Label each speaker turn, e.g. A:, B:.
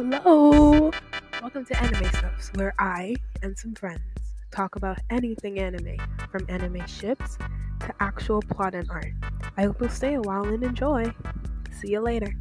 A: Hello! Welcome to Anime Stuffs, where I and some friends talk about anything anime, from anime ships to actual plot and art. I hope you'll stay a while and enjoy. See you later.